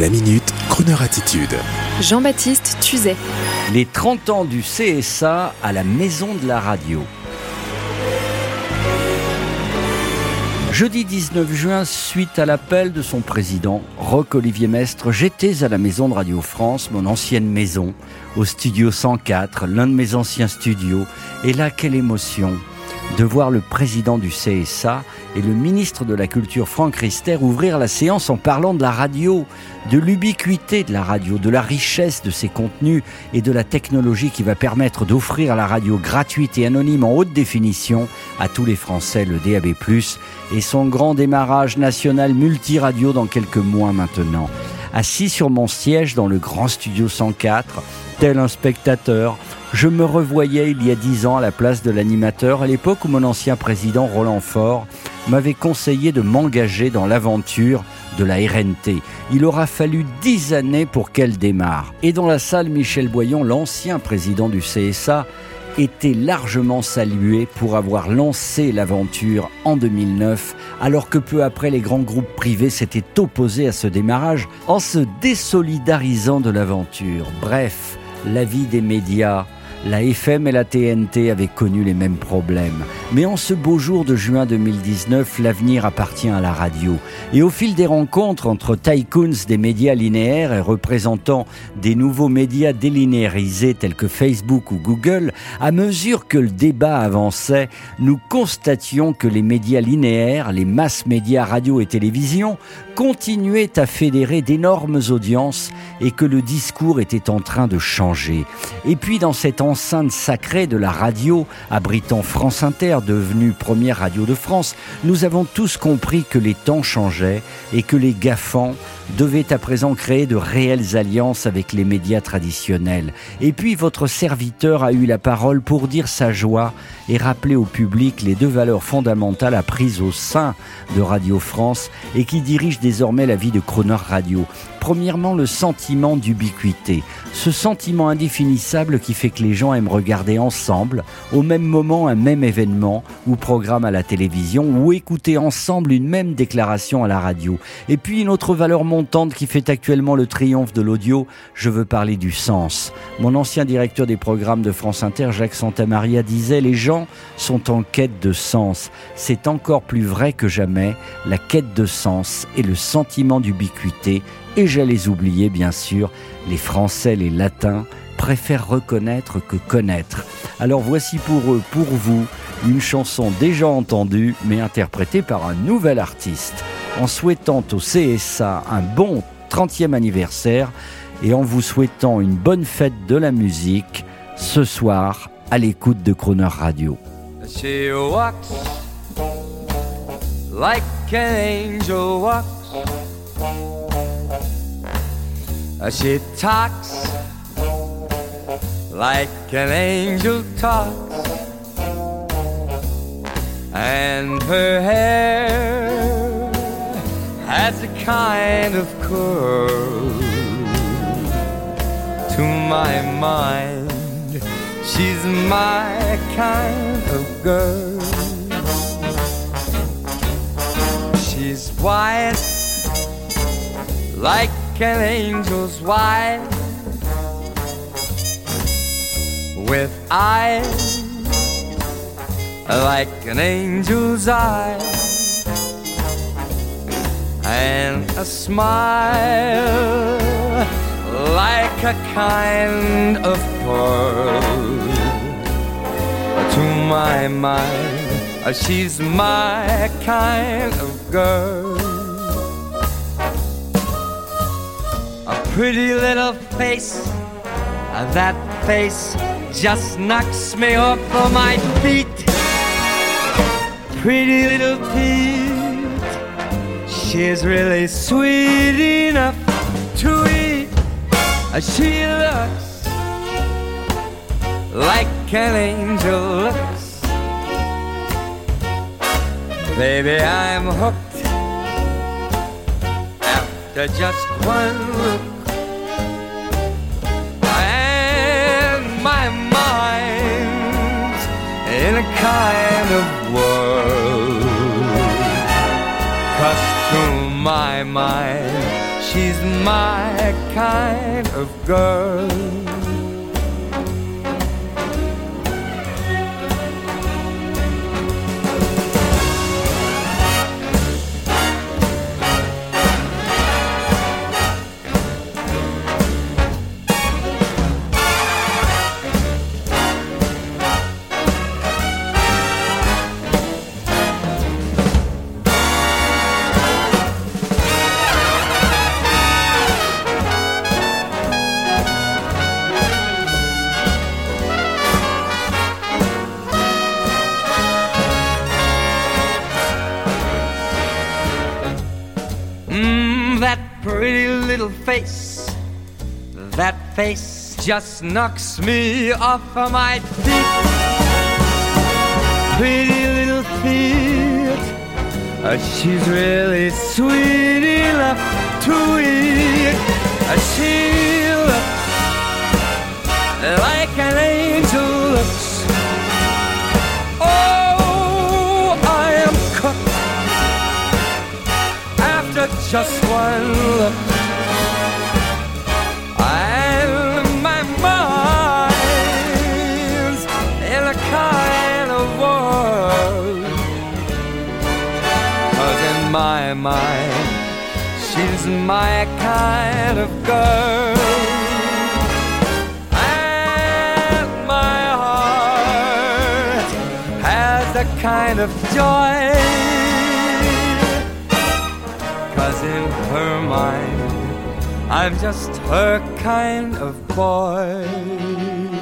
La minute, Kroneur attitude. Jean-Baptiste Tuzet. Les 30 ans du CSA à la Maison de la Radio. Jeudi 19 juin, suite à l'appel de son président, Roch-Olivier Mestre, j'étais à la Maison de Radio France, mon ancienne maison, au studio 104, l'un de mes anciens studios. Et là, quelle émotion de voir le président du CSA et le ministre de la Culture Franck Rister ouvrir la séance en parlant de la radio, de l'ubiquité de la radio, de la richesse de ses contenus et de la technologie qui va permettre d'offrir la radio gratuite et anonyme en haute définition à tous les Français, le DAB+, et son grand démarrage national multiradio dans quelques mois maintenant. Assis sur mon siège dans le grand studio 104, tel un spectateur, je me revoyais il y a dix ans à la place de l'animateur, à l'époque où mon ancien président Roland Faure m'avait conseillé de m'engager dans l'aventure de la RNT. Il aura fallu dix années pour qu'elle démarre. Et dans la salle, Michel Boyon, l'ancien président du CSA, était largement salué pour avoir lancé l'aventure en 2009, alors que peu après les grands groupes privés s'étaient opposés à ce démarrage en se désolidarisant de l'aventure. Bref, la vie des médias la FM et la TNT avaient connu les mêmes problèmes. Mais en ce beau jour de juin 2019, l'avenir appartient à la radio. Et au fil des rencontres entre tycoons des médias linéaires et représentants des nouveaux médias délinéarisés tels que Facebook ou Google, à mesure que le débat avançait, nous constations que les médias linéaires, les masses médias radio et télévision, continuaient à fédérer d'énormes audiences et que le discours était en train de changer. Et puis dans cette enceinte sacrée de la radio, abritant France Inter, devenue première radio de France, nous avons tous compris que les temps changeaient et que les GAFAN devaient à présent créer de réelles alliances avec les médias traditionnels. Et puis votre serviteur a eu la parole pour dire sa joie et rappeler au public les deux valeurs fondamentales apprises au sein de Radio France et qui dirigent désormais la vie de Croner Radio. Premièrement, le sentiment d'ubiquité. Ce sentiment indéfinissable qui fait que les gens aiment regarder ensemble, au même moment, un même événement ou programme à la télévision, ou écouter ensemble une même déclaration à la radio. Et puis une autre valeur montante qui fait actuellement le triomphe de l'audio, je veux parler du sens. Mon ancien directeur des programmes de France Inter, Jacques Santamaria, disait Les gens sont en quête de sens. C'est encore plus vrai que jamais. La quête de sens et le sentiment d'ubiquité et j'allais oublier, bien sûr, les Français, les Latins préfèrent reconnaître que connaître. Alors voici pour eux, pour vous, une chanson déjà entendue, mais interprétée par un nouvel artiste. En souhaitant au CSA un bon 30e anniversaire et en vous souhaitant une bonne fête de la musique, ce soir, à l'écoute de Croner Radio. like an angel She talks like an angel talks, and her hair has a kind of curl. To my mind, she's my kind of girl. She's white like an angel's wife with eyes like an angel's eye and a smile like a kind of pearl to my mind she's my kind of girl A pretty little face. That face just knocks me off of my feet. Pretty little Pete, she's really sweet enough to eat. She looks like an angel looks. Baby, I'm hooked after just one look. And my mind's in a kind of mine. She's my kind of girl. Little face. That face just knocks me off of my feet. Pretty little feet. Uh, she's really sweet enough to eat. Uh, she looks like an angel looks. Oh, I am cooked after just one look. My she's my kind of girl. And my heart has a kind of joy. Cause in her mind, I'm just her kind of boy.